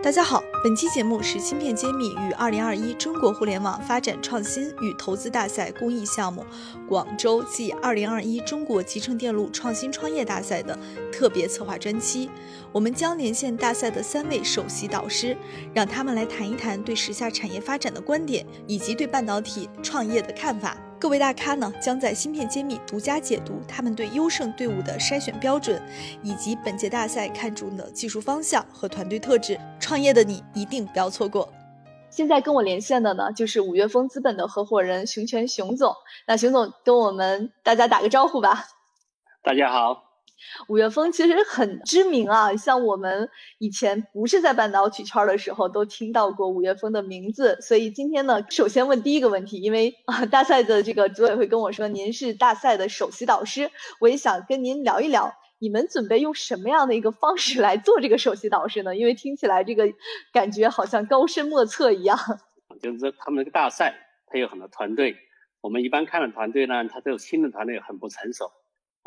大家好，本期节目是芯片揭秘与二零二一中国互联网发展创新与投资大赛公益项目广州暨二零二一中国集成电路创新创业大赛的特别策划专期。我们将连线大赛的三位首席导师，让他们来谈一谈对时下产业发展的观点，以及对半导体创业的看法。各位大咖呢，将在芯片揭秘独家解读他们对优胜队伍的筛选标准，以及本届大赛看中的技术方向和团队特质。创业的你一定不要错过。现在跟我连线的呢，就是五月峰资本的合伙人熊全熊总。那熊总跟我们大家打个招呼吧。大家好。五月风其实很知名啊，像我们以前不是在半导体圈的时候，都听到过五月风的名字。所以今天呢，首先问第一个问题，因为啊，大赛的这个组委会跟我说您是大赛的首席导师，我也想跟您聊一聊，你们准备用什么样的一个方式来做这个首席导师呢？因为听起来这个感觉好像高深莫测一样。就是他们那个大赛，它有很多团队，我们一般看的团队呢，它都有新的团队很不成熟。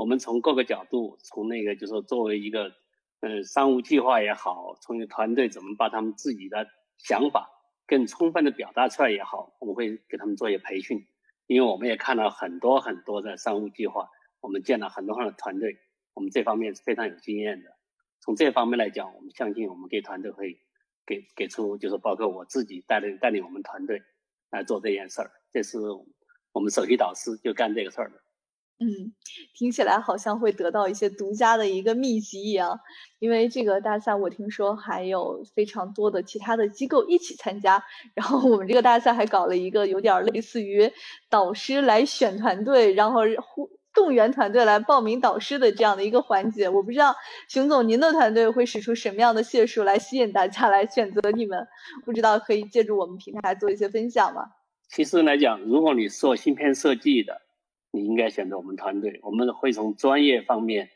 我们从各个角度，从那个就是说作为一个，嗯，商务计划也好，从一个团队怎么把他们自己的想法更充分的表达出来也好，我们会给他们做一些培训。因为我们也看到很多很多的商务计划，我们见了很多很多团队，我们这方面是非常有经验的。从这方面来讲，我们相信我们给团队会给给出，就是包括我自己带领带领我们团队来做这件事儿。这是我们首席导师就干这个事儿的。嗯，听起来好像会得到一些独家的一个秘籍一样，因为这个大赛我听说还有非常多的其他的机构一起参加，然后我们这个大赛还搞了一个有点类似于导师来选团队，然后互动员团队来报名导师的这样的一个环节。我不知道熊总您的团队会使出什么样的解数来吸引大家来选择你们，不知道可以借助我们平台做一些分享吗？其实来讲，如果你做芯片设计的。你应该选择我们团队，我们会从专业方面，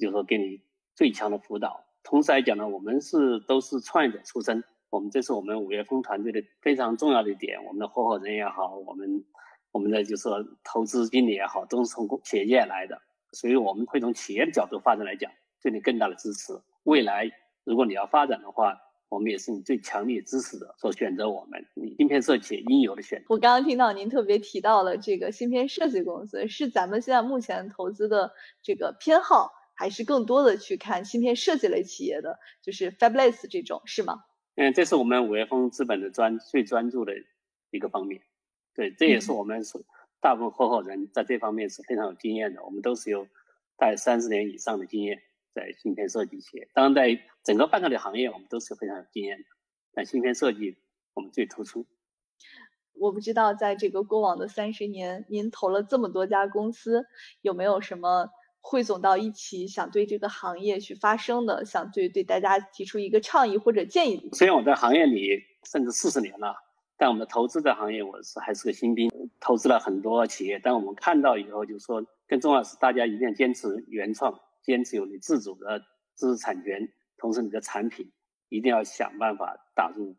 就是说给你最强的辅导。同时来讲呢，我们是都是创业者出身，我们这是我们五月风团队的非常重要的一点。我们的合伙人也好，我们我们的就是说投资经理也好，都是从企业界来的，所以我们会从企业的角度发展来讲，对你更大的支持。未来如果你要发展的话，我们也是你最强烈支持的，所选择我们，你芯片设计应有的选择。我刚刚听到您特别提到了这个芯片设计公司，是咱们现在目前投资的这个偏好，还是更多的去看芯片设计类企业的，就是 Fabless 这种，是吗？嗯，这是我们五月峰资本的专最专注的一个方面。对，这也是我们是大部分合伙人在这方面是非常有经验的，我们都是有大概三十年以上的经验。在芯片设计企业，当然在整个半导体行业，我们都是非常有经验的。但芯片设计我们最突出。我不知道在这个过往的三十年，您投了这么多家公司，有没有什么汇总到一起，想对这个行业去发声的，想对对大家提出一个倡议或者建议？虽然我在行业里甚至四十年了，但我们的投资的行业我是还是个新兵，投资了很多企业。但我们看到以后，就是说更重要是大家一定要坚持原创。坚持有你自主的知识产权，同时你的产品一定要想办法打入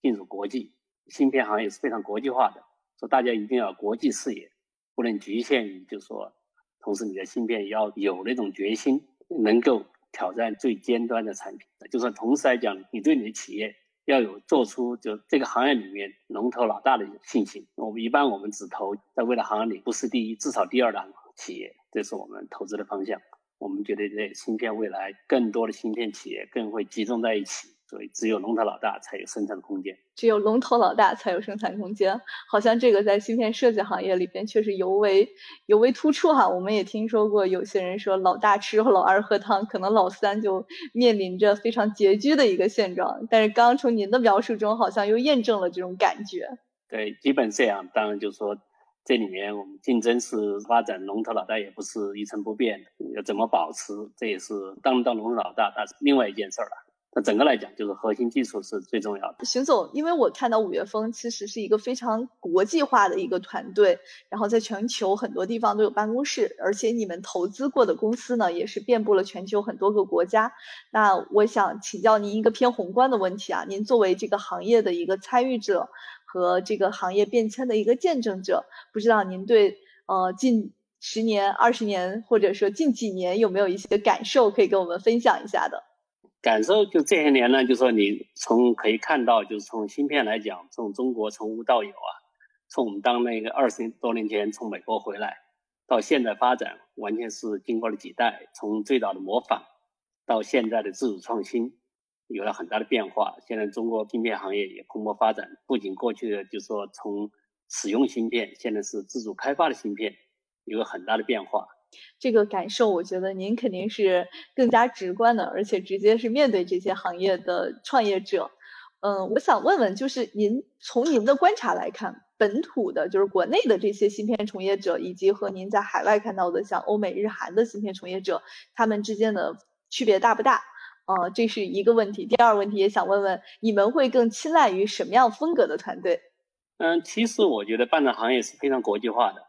进入国际。芯片行业是非常国际化的，所以大家一定要国际视野，不能局限于就是说，同时你的芯片要有那种决心，能够挑战最尖端的产品。就是同时来讲，你对你的企业要有做出就这个行业里面龙头老大的信心。我们一般我们只投在未来行业里不是第一，至少第二的企业，这是我们投资的方向。我们觉得这芯片未来更多的芯片企业更会集中在一起，所以只有龙头老大才有生产空间。只有龙头老大才有生产空间，好像这个在芯片设计行业里边确实尤为尤为突出哈。我们也听说过有些人说老大吃肉老二喝汤，可能老三就面临着非常拮据的一个现状。但是刚刚从您的描述中，好像又验证了这种感觉。对，基本这样。当然就是说。这里面我们竞争是发展，龙头老大也不是一成不变的，要怎么保持，这也是当当龙头老大，那是另外一件事儿了。整个来讲，就是核心技术是最重要的。邢总，因为我看到五月风其实是一个非常国际化的一个团队，然后在全球很多地方都有办公室，而且你们投资过的公司呢，也是遍布了全球很多个国家。那我想请教您一个偏宏观的问题啊，您作为这个行业的一个参与者。和这个行业变迁的一个见证者，不知道您对呃近十年、二十年，或者说近几年有没有一些感受可以跟我们分享一下的？感受就这些年呢，就说你从可以看到，就是从芯片来讲，从中国从无到有啊，从我们当那个二十多年前从美国回来，到现在发展，完全是经过了几代，从最早的模仿，到现在的自主创新，有了很大的变化。现在中国芯片行业也蓬勃发展，不仅过去的就是说从使用芯片，现在是自主开发的芯片，有了很大的变化。这个感受，我觉得您肯定是更加直观的，而且直接是面对这些行业的创业者。嗯，我想问问，就是您从您的观察来看，本土的，就是国内的这些芯片从业者，以及和您在海外看到的像欧美日韩的芯片从业者，他们之间的区别大不大？啊，这是一个问题。第二个问题也想问问，你们会更青睐于什么样风格的团队？嗯，其实我觉得半导行业是非常国际化的。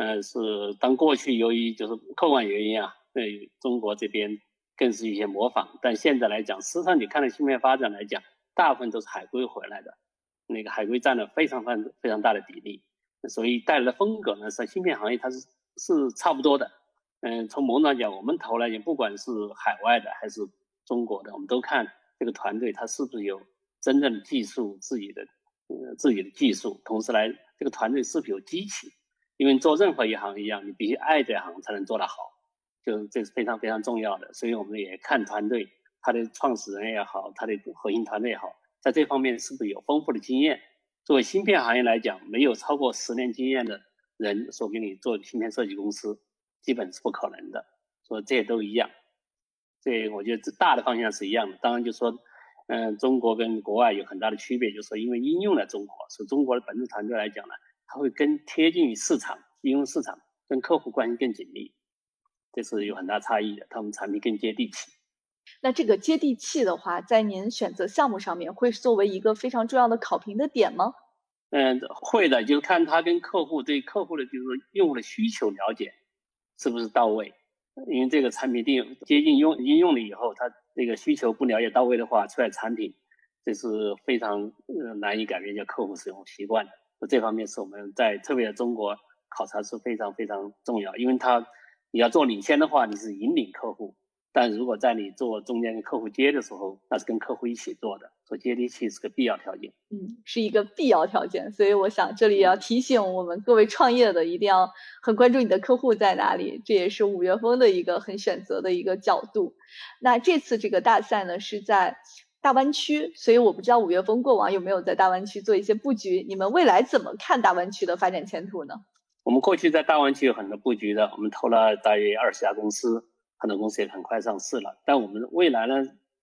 嗯，是当过去由于就是客观原因啊，对中国这边更是一些模仿，但现在来讲，实际上你看到芯片发展来讲，大部分都是海归回来的，那个海归占了非常非常非常大的比例，所以带来的风格呢，是芯片行业它是是差不多的。嗯，从某种来讲，我们投来讲，不管是海外的还是中国的，我们都看这个团队他是不是有真正的技术自己的呃自己的技术，同时来这个团队是否有激情。因为做任何一行一样，你必须爱这行才能做得好，就这是非常非常重要的。所以我们也看团队，他的创始人也好，他的核心团队也好，在这方面是不是有丰富的经验？作为芯片行业来讲，没有超过十年经验的人说给你做芯片设计公司，基本是不可能的。所以这些都一样，这我觉得这大的方向是一样的。当然就说，嗯，中国跟国外有很大的区别，就是说因为应用在中国，是中国的本土团队来讲呢。它会更贴近于市场，应用市场，跟客户关系更紧密，这是有很大差异的。他们产品更接地气。那这个接地气的话，在您选择项目上面，会作为一个非常重要的考评的点吗？嗯，会的，就是看他跟客户对客户的，就是用户的需求了解是不是到位。因为这个产品定接近用应用了以后，他这个需求不了解到位的话，出来产品这是非常呃难以改变一下客户使用习惯的。这方面是我们在特别中国考察是非常非常重要，因为它你要做领先的话，你是引领客户；但如果在你做中间跟客户接的时候，那是跟客户一起做的，所以接地气是个必要条件。嗯，是一个必要条件。所以我想这里要提醒我们各位创业的，一定要很关注你的客户在哪里，这也是五月风的一个很选择的一个角度。那这次这个大赛呢，是在。大湾区，所以我不知道五月风过往有没有在大湾区做一些布局。你们未来怎么看大湾区的发展前途呢？我们过去在大湾区有很多布局的，我们投了大约二十家公司，很多公司也很快上市了。但我们未来呢，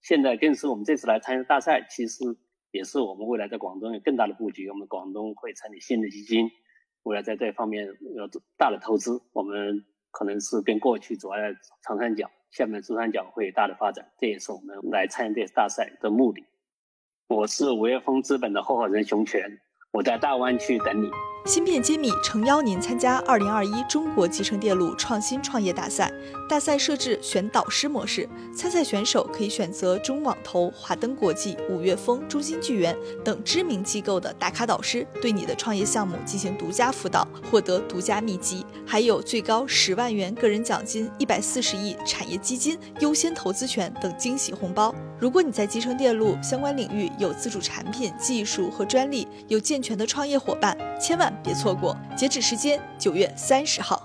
现在更是我们这次来参加大赛，其实也是我们未来在广东有更大的布局。我们广东会成立新的基金，未来在这方面有大的投资。我们可能是跟过去主要在长三角。下面珠三角会大的发展，这也是我们来参加这次大赛的目的。我是五月风资本的合伙人熊泉，我在大湾区等你。芯片揭秘诚邀您参加二零二一中国集成电路创新创业大赛。大赛设置选导师模式，参赛选手可以选择中网投、华登国际、五月风、中芯聚源等知名机构的打卡导师，对你的创业项目进行独家辅导，获得独家秘籍，还有最高十万元个人奖金、一百四十亿产业基金优先投资权等惊喜红包。如果你在集成电路相关领域有自主产品、技术和专利，有健全的创业伙伴，千万。别错过，截止时间九月三十号。